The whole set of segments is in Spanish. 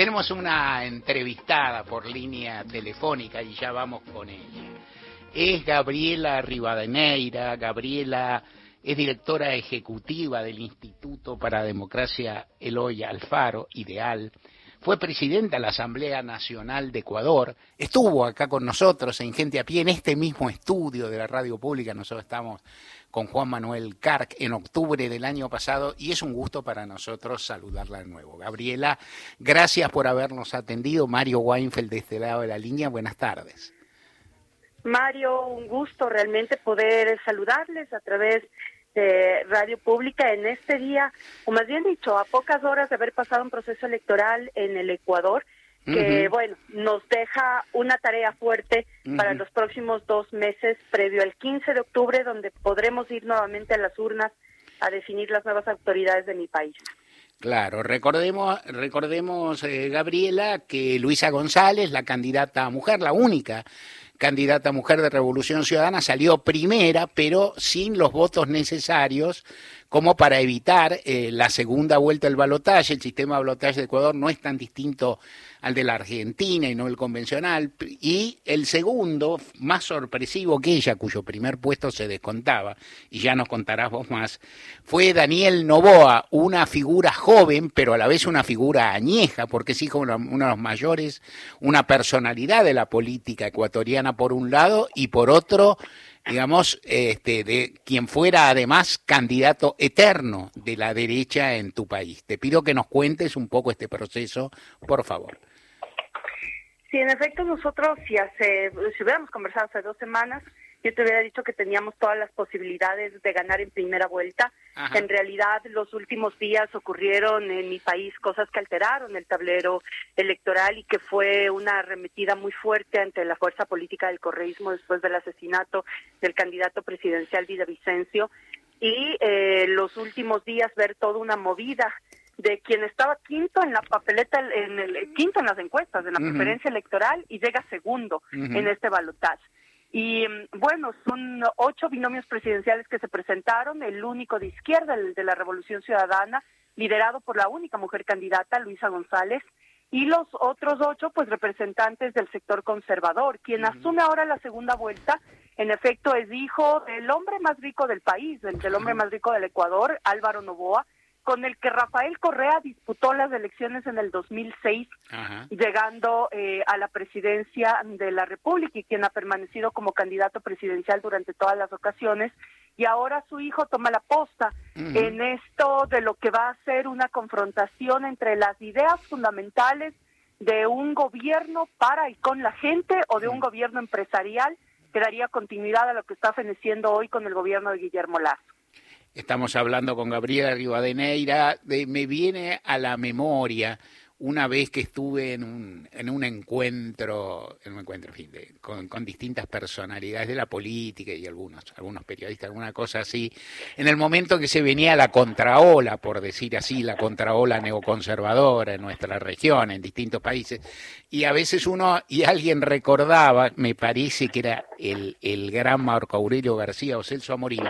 Tenemos una entrevistada por línea telefónica y ya vamos con ella. Es Gabriela Rivadeneira. Gabriela es directora ejecutiva del Instituto para Democracia Eloy Alfaro, Ideal. Fue presidenta de la Asamblea Nacional de Ecuador. Estuvo acá con nosotros en Gente a Pie, en este mismo estudio de la radio pública. Nosotros estamos con Juan Manuel Carc en octubre del año pasado y es un gusto para nosotros saludarla de nuevo. Gabriela, gracias por habernos atendido. Mario Weinfeld de este lado de la línea, buenas tardes. Mario, un gusto realmente poder saludarles a través de Radio Pública en este día, o más bien dicho, a pocas horas de haber pasado un proceso electoral en el Ecuador que bueno, nos deja una tarea fuerte para los próximos dos meses previo al 15 de octubre, donde podremos ir nuevamente a las urnas a definir las nuevas autoridades de mi país. Claro, recordemos, recordemos eh, Gabriela, que Luisa González, la candidata mujer, la única candidata mujer de Revolución Ciudadana, salió primera, pero sin los votos necesarios como para evitar eh, la segunda vuelta del balotaje. El sistema de balotaje de Ecuador no es tan distinto al de la Argentina y no el convencional. Y el segundo, más sorpresivo que ella, cuyo primer puesto se descontaba, y ya nos contarás vos más, fue Daniel Novoa, una figura joven, pero a la vez una figura añeja, porque es hijo de uno de los mayores, una personalidad de la política ecuatoriana por un lado, y por otro, digamos, este, de quien fuera además candidato eterno de la derecha en tu país. Te pido que nos cuentes un poco este proceso, por favor. Sí, en efecto, nosotros, si, hace, si hubiéramos conversado hace dos semanas, yo te hubiera dicho que teníamos todas las posibilidades de ganar en primera vuelta. En realidad, los últimos días ocurrieron en mi país cosas que alteraron el tablero electoral y que fue una arremetida muy fuerte ante la fuerza política del correísmo después del asesinato del candidato presidencial Vicencio. Y eh, los últimos días ver toda una movida de quien estaba quinto en la papeleta, en el quinto en las encuestas, en la preferencia electoral y llega segundo en este balotaje. Y mm, bueno, son ocho binomios presidenciales que se presentaron, el único de izquierda, el de la Revolución Ciudadana, liderado por la única mujer candidata, Luisa González, y los otros ocho, pues representantes del sector conservador. Quien asume ahora la segunda vuelta, en efecto, es hijo del hombre más rico del país, del hombre más rico del Ecuador, Álvaro Novoa, con el que Rafael Correa disputó las elecciones en el 2006, llegando eh, a la presidencia de la República y quien ha permanecido como candidato presidencial durante todas las ocasiones. Y ahora su hijo toma la posta en esto de lo que va a ser una confrontación entre las ideas fundamentales de un gobierno para y con la gente o de un gobierno empresarial que daría continuidad a lo que está feneciendo hoy con el gobierno de Guillermo Lazo. Estamos hablando con Gabriela Rivadeneira. De, me viene a la memoria una vez que estuve en un, en un encuentro, en un encuentro, con, con, distintas personalidades de la política y algunos, algunos periodistas, alguna cosa así, en el momento que se venía la contraola, por decir así, la contraola neoconservadora en nuestra región, en distintos países, y a veces uno, y alguien recordaba, me parece que era el, el gran Marco Aurelio García o Celso Amorín,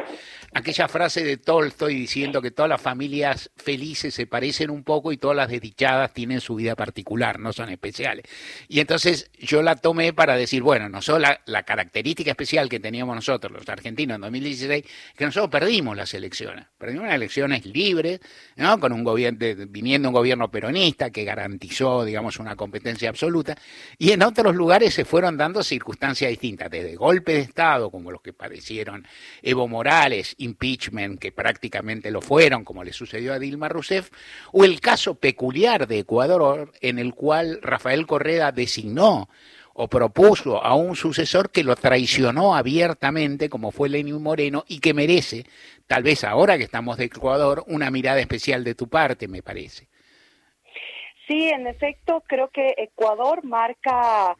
aquella frase de Tolstoy diciendo que todas las familias felices se parecen un poco y todas las desdichadas tienen su vida particular, no son especiales. Y entonces yo la tomé para decir, bueno, no solo la, característica especial que teníamos nosotros, los argentinos, en 2016, que nosotros perdimos las elecciones. Perdimos unas elecciones libres, ¿no? Con un gobierno, viniendo un gobierno peronista que garantizó, digamos, una competencia absoluta. Y en otros lugares se fueron dando circunstancias distintas, desde golpes de Estado, como los que padecieron Evo Morales, impeachment, que prácticamente lo fueron, como le sucedió a Dilma Rousseff, o el caso peculiar de Ecuador, en el cual Rafael Correa designó o propuso a un sucesor que lo traicionó abiertamente, como fue Lenín Moreno, y que merece, tal vez ahora que estamos de Ecuador, una mirada especial de tu parte, me parece. Sí, en efecto, creo que Ecuador marca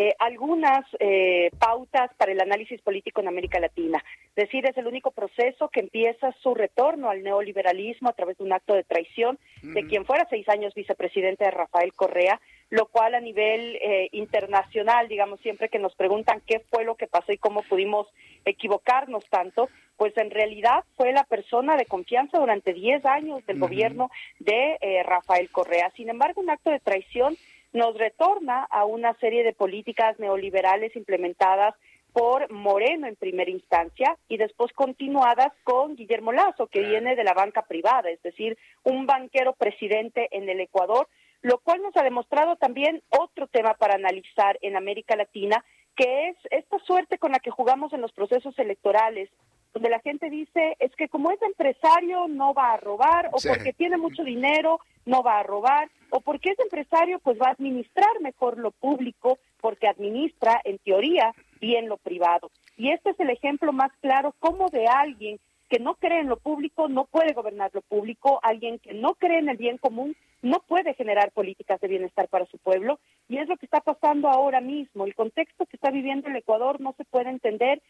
eh, algunas eh, pautas para el análisis político en América Latina. Es decir, es el único proceso que empieza su retorno al neoliberalismo a través de un acto de traición de quien fuera seis años vicepresidente de Rafael Correa, lo cual a nivel eh, internacional, digamos, siempre que nos preguntan qué fue lo que pasó y cómo pudimos equivocarnos tanto, pues en realidad fue la persona de confianza durante 10 años del gobierno de eh, Rafael Correa. Sin embargo, un acto de traición nos retorna a una serie de políticas neoliberales implementadas por Moreno en primera instancia y después continuadas con Guillermo Lazo, que viene de la banca privada, es decir, un banquero presidente en el Ecuador lo cual nos ha demostrado también otro tema para analizar en América Latina, que es esta suerte con la que jugamos en los procesos electorales, donde la gente dice, es que como es empresario no va a robar, o porque tiene mucho dinero no va a robar, o porque es empresario pues va a administrar mejor lo público, porque administra en teoría bien lo privado. Y este es el ejemplo más claro como de alguien que no cree en lo público no puede gobernar lo público, alguien que no cree en el bien común no puede generar políticas de bienestar para su pueblo y es lo que está pasando ahora mismo. El contexto que está viviendo el Ecuador no se puede entender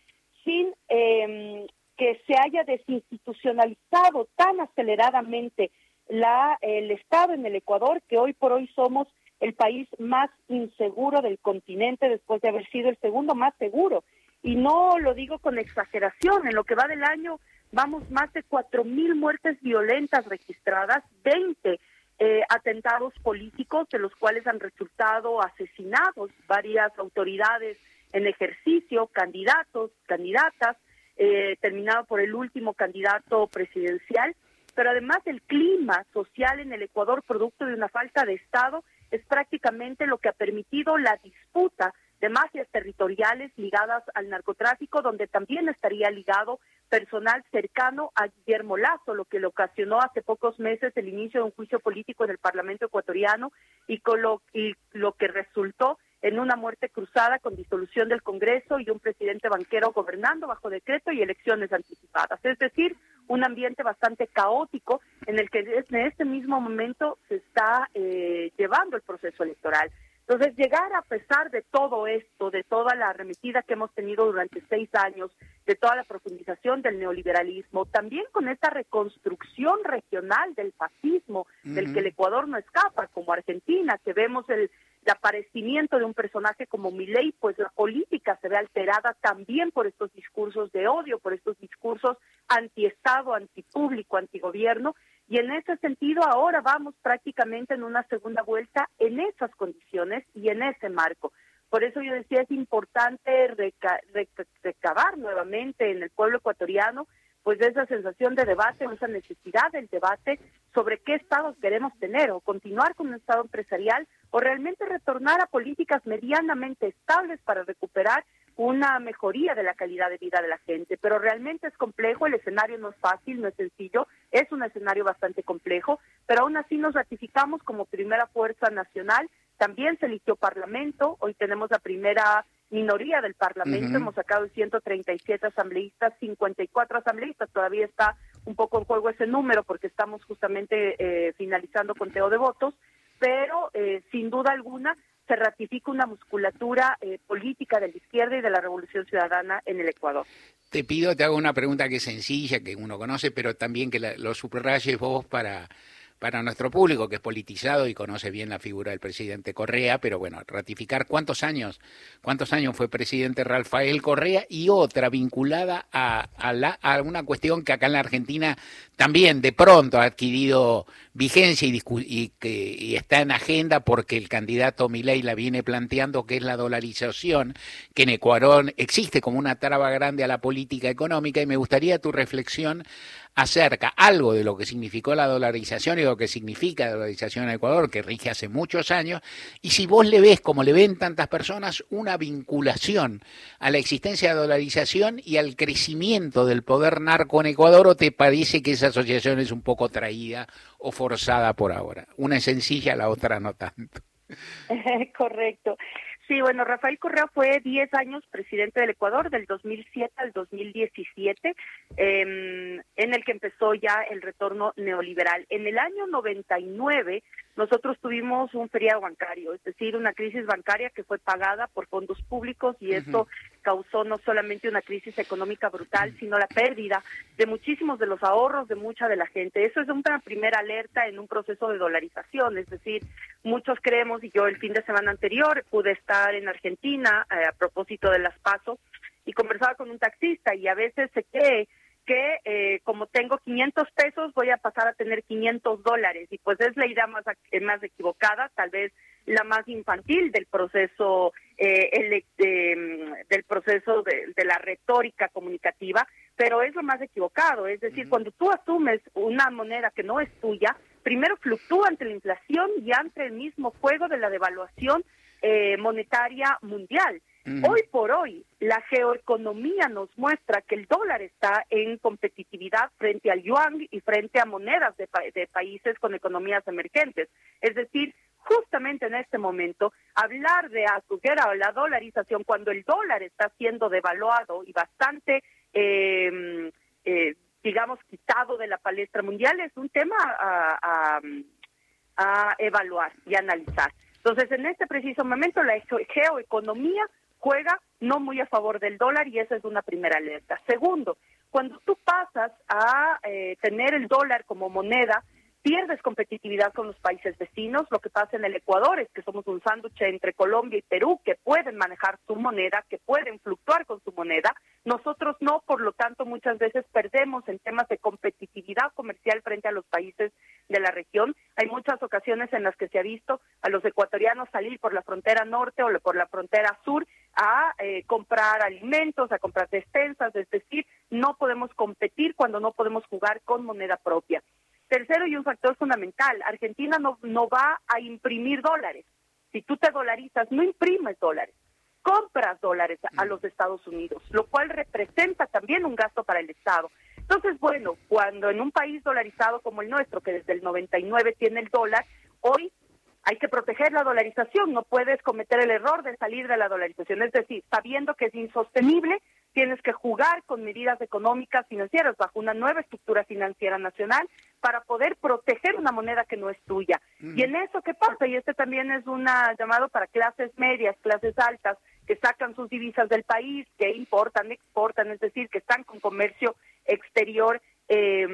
sin em, que se haya desinstitucionalizado tan aceleradamente la, el Estado en el Ecuador que hoy por hoy somos el país más inseguro del continente después de haber sido el segundo más seguro. Y no lo digo con exageración, en lo que va del año vamos más de cuatro mil muertes violentas registradas, 20 eh, atentados políticos de los cuales han resultado asesinados varias autoridades en ejercicio, candidatos, candidatas, eh, terminado por el último candidato presidencial, pero además el clima social en el Ecuador, producto de una falta de Estado, es prácticamente lo que ha permitido la disputa de mafias territoriales ligadas al narcotráfico, donde también estaría ligado personal cercano a Guillermo Lazo, lo que le ocasionó hace pocos meses el inicio de un juicio político en el Parlamento ecuatoriano y, con lo, y lo que resultó en una muerte cruzada con disolución del Congreso y un presidente banquero gobernando bajo decreto y elecciones anticipadas. Es decir, un ambiente bastante caótico en el que en este mismo momento se está eh, llevando el proceso electoral. Entonces, llegar a pesar de todo esto, de toda la arremetida que hemos tenido durante seis años, de toda la profundización del neoliberalismo, también con esta reconstrucción regional del fascismo, del que el Ecuador no escapa, como Argentina, que vemos el, aparecimiento de un personaje como Milei, pues la política se ve alterada también por estos discursos de odio, por estos discursos antiestado, antipúblico, antigobierno, y en ese sentido, ahora vamos prácticamente en una segunda vuelta en esas condiciones y en ese marco. Por eso yo decía, es importante recabar nuevamente en el pueblo ecuatoriano, pues esa sensación de debate, esa necesidad del debate sobre qué estados queremos tener, o continuar con un estado empresarial, o realmente retornar a políticas medianamente estables para recuperar una mejoría de la calidad de vida de la gente, pero realmente es complejo, el escenario no es fácil, no es sencillo, es un escenario bastante complejo, pero aún así nos ratificamos como primera fuerza nacional, también se eligió parlamento, hoy tenemos la primera minoría del parlamento, hemos sacado 137 asambleístas, 54 asambleístas, todavía está un poco en juego ese número porque estamos justamente eh, finalizando conteo de votos, pero eh, sin duda alguna se ratifica una musculatura eh, política de la izquierda y de la revolución ciudadana en el Ecuador. Te pido, te hago una pregunta que es sencilla, que uno conoce, pero también que lo subrayes vos para para nuestro público que es politizado y conoce bien la figura del presidente Correa, pero bueno, ratificar cuántos años, cuántos años fue presidente Rafael Correa y otra vinculada a, a una cuestión que acá en la Argentina también de pronto ha adquirido vigencia y, y, está en agenda porque el candidato Milei la viene planteando, que es la dolarización, que en Ecuador existe como una traba grande a la política económica y me gustaría tu reflexión acerca algo de lo que significó la dolarización y lo que significa la dolarización en Ecuador, que rige hace muchos años, y si vos le ves, como le ven tantas personas, una vinculación a la existencia de la dolarización y al crecimiento del poder narco en Ecuador, o te parece que esa asociación es un poco traída o forzada por ahora. Una es sencilla, la otra no tanto. Correcto. Sí, bueno, Rafael Correa fue 10 años presidente del Ecuador, del 2007 al 2017, em, en el que empezó ya el retorno neoliberal. En el año 99 nosotros tuvimos un feriado bancario, es decir, una crisis bancaria que fue pagada por fondos públicos y esto causó no solamente una crisis económica brutal, sino la pérdida de muchísimos de los ahorros de mucha de la gente. Eso es una primera alerta en un proceso de dolarización, es decir, muchos creemos, y yo el fin de semana anterior pude estar en Argentina eh, a propósito de las pasos y conversaba con un taxista y a veces se cree que eh, como tengo 500 pesos voy a pasar a tener 500 dólares. Y pues es la idea más, más equivocada, tal vez la más infantil del proceso eh, del proceso de, la retórica comunicativa, pero es lo más equivocado, es decir, cuando tú asumes una moneda que no es tuya, primero fluctúa ante la inflación y ante el mismo juego de la devaluación eh, monetaria mundial. Hoy por hoy, la geoeconomía nos muestra que el dólar está en competitividad frente al yuan y frente a monedas de, países con economías emergentes. Es decir, justamente en este momento, hablar de azuquera o la dolarización cuando el dólar está siendo devaluado y bastante, em, eh, digamos, quitado de la palestra mundial es un tema a, a evaluar y analizar. Entonces, en este preciso momento, la geoeconomía juega no muy a favor del dólar y esa es una primera alerta. Segundo, cuando tú pasas a eh, tener el dólar como moneda, pierdes competitividad con los países vecinos. Lo que pasa en el Ecuador es que somos un sándwich entre Colombia y Perú que pueden manejar su moneda, que pueden fluctuar con su moneda. Nosotros no, por lo tanto, muchas veces perdemos en temas de competitividad comercial frente a los países de la región. Hay muchas ocasiones en las que se ha visto a los ecuatorianos salir por la frontera norte o por la frontera sur a eh, comprar alimentos, a comprar despensas, es decir, no podemos competir cuando no podemos jugar con moneda propia. Tercero y un factor fundamental, Argentina no, no va a imprimir dólares. Si tú te dolarizas, no imprimes dólares, compras dólares a, los Estados Unidos, lo cual representa también un gasto para el Estado. Entonces, bueno, cuando en un país dolarizado como el nuestro, que desde el 99 tiene el dólar, hoy hay que proteger la dolarización, no puedes cometer el error de salir de la dolarización, es decir, sabiendo que es insostenible, tienes que jugar con medidas económicas financieras bajo una nueva estructura financiera nacional para poder proteger una moneda que no es tuya. Y en eso, ¿qué pasa? Y este también es un llamado para clases medias, clases altas, que sacan sus divisas del país, que importan, exportan, es decir, que están con comercio exterior eh,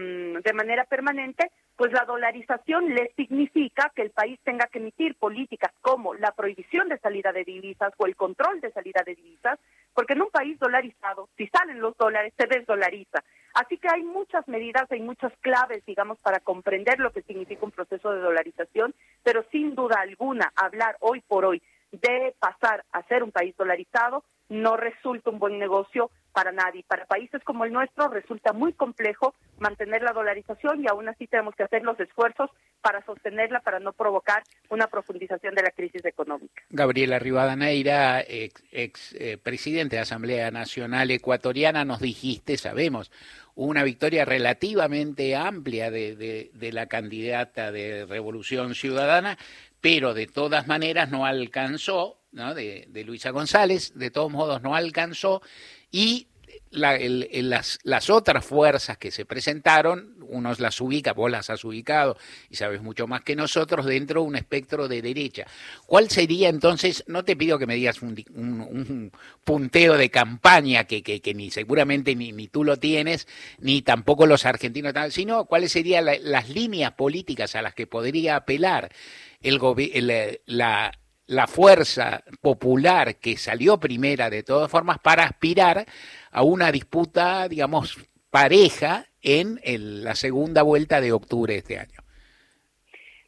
de manera permanente, pues la dolarización le significa que el país tenga que emitir políticas como la prohibición de salida de divisas o el control de salida de divisas, porque en un país dolarizado, si salen los dólares, se desdolariza. Así que hay muchas medidas, hay muchas claves, digamos, para comprender lo que significa un proceso de dolarización, pero sin duda alguna, hablar hoy por hoy de pasar a ser un país dolarizado no resulta un buen negocio para nadie. Para países como el nuestro resulta muy complejo mantener la dolarización y aún así tenemos que hacer los esfuerzos para sostenerla, para no provocar una profundización de la crisis económica. Gabriela Rivadaneira, ex, ex eh, presidente de Asamblea Nacional Ecuatoriana, nos dijiste, sabemos, una victoria relativamente amplia de, de la candidata de Revolución Ciudadana, pero de todas maneras no alcanzó, ¿no? De, de, Luisa González, de todos modos no alcanzó, y las, las, otras fuerzas que se presentaron, unos las ubica, vos las has ubicado y sabes mucho más que nosotros, dentro de un espectro de derecha. ¿Cuál sería entonces, no te pido que me digas un, un, un punteo de campaña que, que, que ni seguramente ni, ni, tú lo tienes, ni tampoco los argentinos, sino cuáles serían la, las líneas políticas a las que podría apelar el, el la, la fuerza popular que salió primera de todas formas para aspirar a una disputa, digamos, pareja en la segunda vuelta de octubre de este año?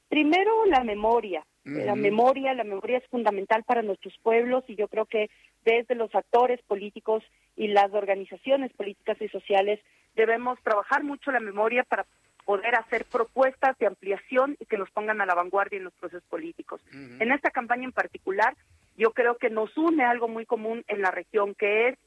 Primero, la memoria. La memoria, la memoria es fundamental para nuestros pueblos y yo creo que desde los actores políticos y las organizaciones políticas y sociales debemos trabajar mucho la memoria para poder hacer propuestas de ampliación y que nos pongan a la vanguardia en los procesos políticos. En esta campaña en particular, yo creo que nos une algo muy común en la región, que es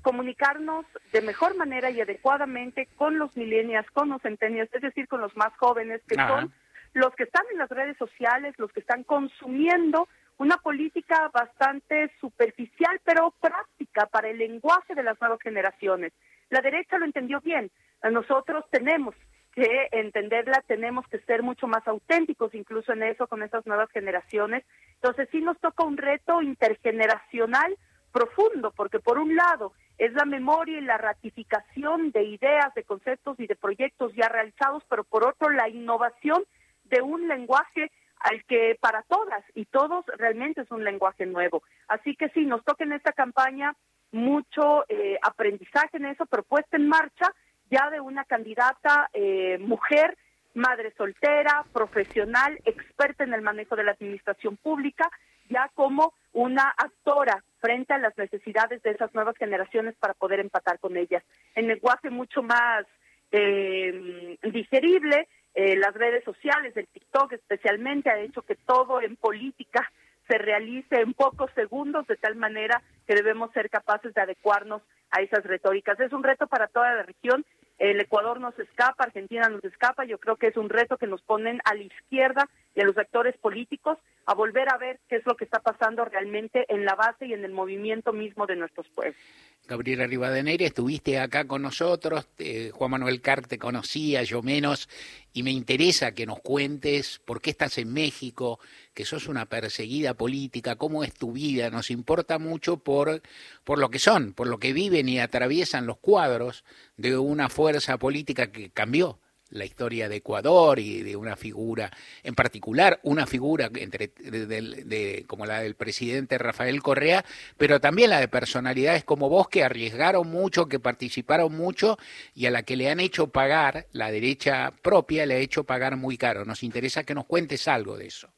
comunicarnos de mejor manera y adecuadamente con los millennials, con los centenios, es decir, con los más jóvenes, que son los que están en las redes sociales, los que están consumiendo una política bastante superficial, pero práctica para el lenguaje de las nuevas generaciones. La derecha lo entendió bien. Nosotros tenemos que entenderla tenemos que ser mucho más auténticos, incluso en eso, con estas nuevas generaciones. Entonces sí nos toca un reto intergeneracional profundo, porque por un lado es la memoria y la ratificación de ideas, de conceptos y de proyectos ya realizados, pero por otro la innovación de un lenguaje al que para todas y todos realmente es un lenguaje nuevo. Así que sí, nos toca en esta campaña mucho eh, aprendizaje en eso, pero puesta en marcha ya de una candidata eh, mujer, madre soltera, profesional, experta en el manejo de la administración pública, ya como una actora frente a las necesidades de esas nuevas generaciones para poder empatar con ellas. En lenguaje mucho más eh, digerible, eh, las redes sociales, el TikTok especialmente, ha hecho que todo en política se realice en pocos segundos, de tal manera que debemos ser capaces de adecuarnos a esas retóricas. Es un reto para toda la región. El Ecuador nos escapa, Argentina nos escapa. Yo creo que es un reto que nos ponen a la izquierda y a los actores políticos a volver a ver qué es lo que está pasando realmente en la base y en el movimiento mismo de nuestros pueblos. Gabriela Rivadeneira, estuviste acá con nosotros, Juan Manuel Carr te conocía, yo menos, y me interesa que nos cuentes por qué estás en México, que sos una perseguida política, cómo es tu vida, nos importa mucho por, por lo que son, por lo que viven y atraviesan los cuadros de una fuerza política que cambió la historia de Ecuador y de una figura, en particular una figura entre, de, como la del presidente Rafael Correa, pero también la de personalidades como vos que arriesgaron mucho, que participaron mucho y a la que le han hecho pagar, la derecha propia le ha hecho pagar muy caro. Nos interesa que nos cuentes algo de eso.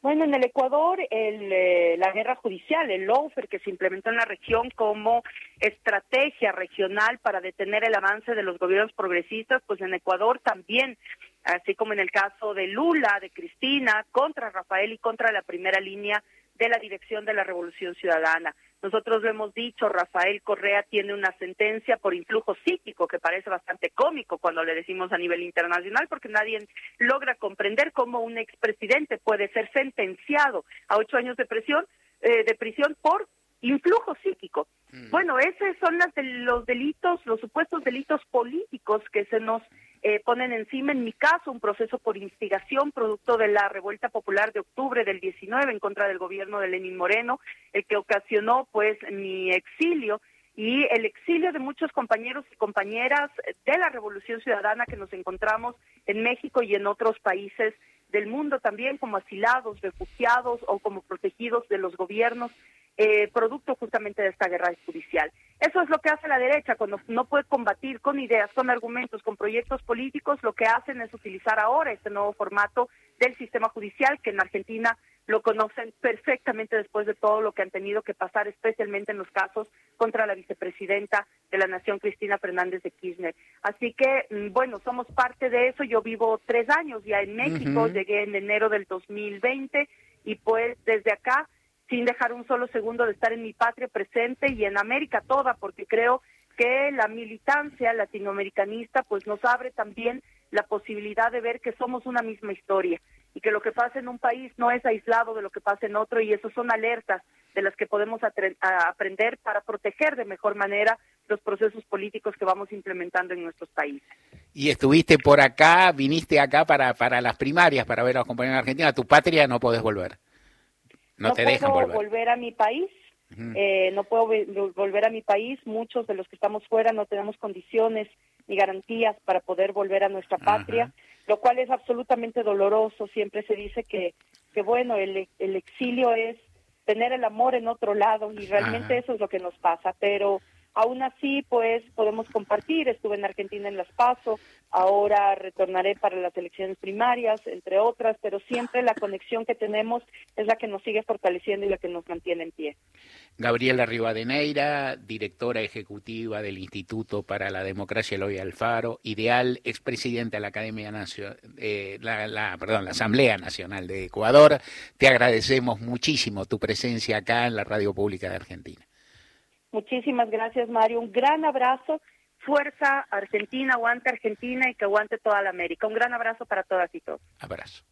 Bueno, en el Ecuador, el, eh, la guerra judicial, el lawfare que se implementó en la región como estrategia regional para detener el avance de los gobiernos progresistas, pues en Ecuador también, así como en el caso de Lula, de Cristina, contra Rafael y contra la primera línea de la dirección de la Revolución Ciudadana. Nosotros lo hemos dicho, Rafael Correa tiene una sentencia por influjo psíquico que parece bastante cómico cuando le decimos a nivel internacional, porque nadie logra comprender cómo un expresidente puede ser sentenciado a ocho años de prisión, eh, de prisión por influjo psíquico. Mm. Bueno, esos son los delitos, los supuestos delitos políticos que se nos eh, ponen encima, en mi caso, un proceso por instigación producto de la revuelta popular de octubre del 19 en contra del gobierno de Lenín Moreno, el que ocasionó pues mi exilio y el exilio de muchos compañeros y compañeras de la Revolución Ciudadana que nos encontramos en México y en otros países del mundo también como asilados, refugiados o como protegidos de los gobiernos eh, producto justamente de esta guerra judicial. Eso es lo que hace la derecha cuando no puede combatir con ideas, con argumentos, con proyectos políticos, lo que hacen es utilizar ahora este nuevo formato del sistema judicial que en Argentina lo conocen perfectamente después de todo lo que han tenido que pasar, especialmente en los casos contra la vicepresidenta de la Nación, Cristina Fernández de Kirchner. Así que, mm, bueno, somos parte de eso. Yo vivo tres años ya en México, llegué en enero del 2020 y pues desde acá sin dejar un solo segundo de estar en mi patria presente y en América toda, porque creo que la militancia latinoamericanista pues nos abre también la posibilidad de ver que somos una misma historia y que lo que pasa en un país no es aislado de lo que pasa en otro y eso son alertas de las que podemos aprender para proteger de mejor manera los procesos políticos que vamos implementando en nuestros países. Y estuviste por acá, viniste acá para, para las primarias, para ver a los compañeros de Argentina. A tu patria no podés volver. No, te puedo volver. a mi país. Eh, no puedo volver a mi país. Muchos de los que estamos fuera no tenemos condiciones ni garantías para poder volver a nuestra patria, lo cual es absolutamente doloroso. Siempre se dice que, que bueno, el, el exilio es tener el amor en otro lado y realmente eso es lo que nos pasa. Pero Aún así, pues podemos compartir. Estuve en Argentina en Las Paso, ahora retornaré para las elecciones primarias, entre otras, pero siempre la conexión que tenemos es la que nos sigue fortaleciendo y la que nos mantiene en pie. Gabriela Rivadeneira, directora ejecutiva del Instituto para la Democracia Eloy Alfaro, ideal expresidente de la Academia Nacional, eh, la, perdón, la Asamblea Nacional de Ecuador. Te agradecemos muchísimo tu presencia acá en la Radio Pública de Argentina. Muchísimas gracias, Mario. Un gran abrazo. Fuerza Argentina, aguante Argentina y que aguante toda la América. Un gran abrazo para todas y todos. Abrazo.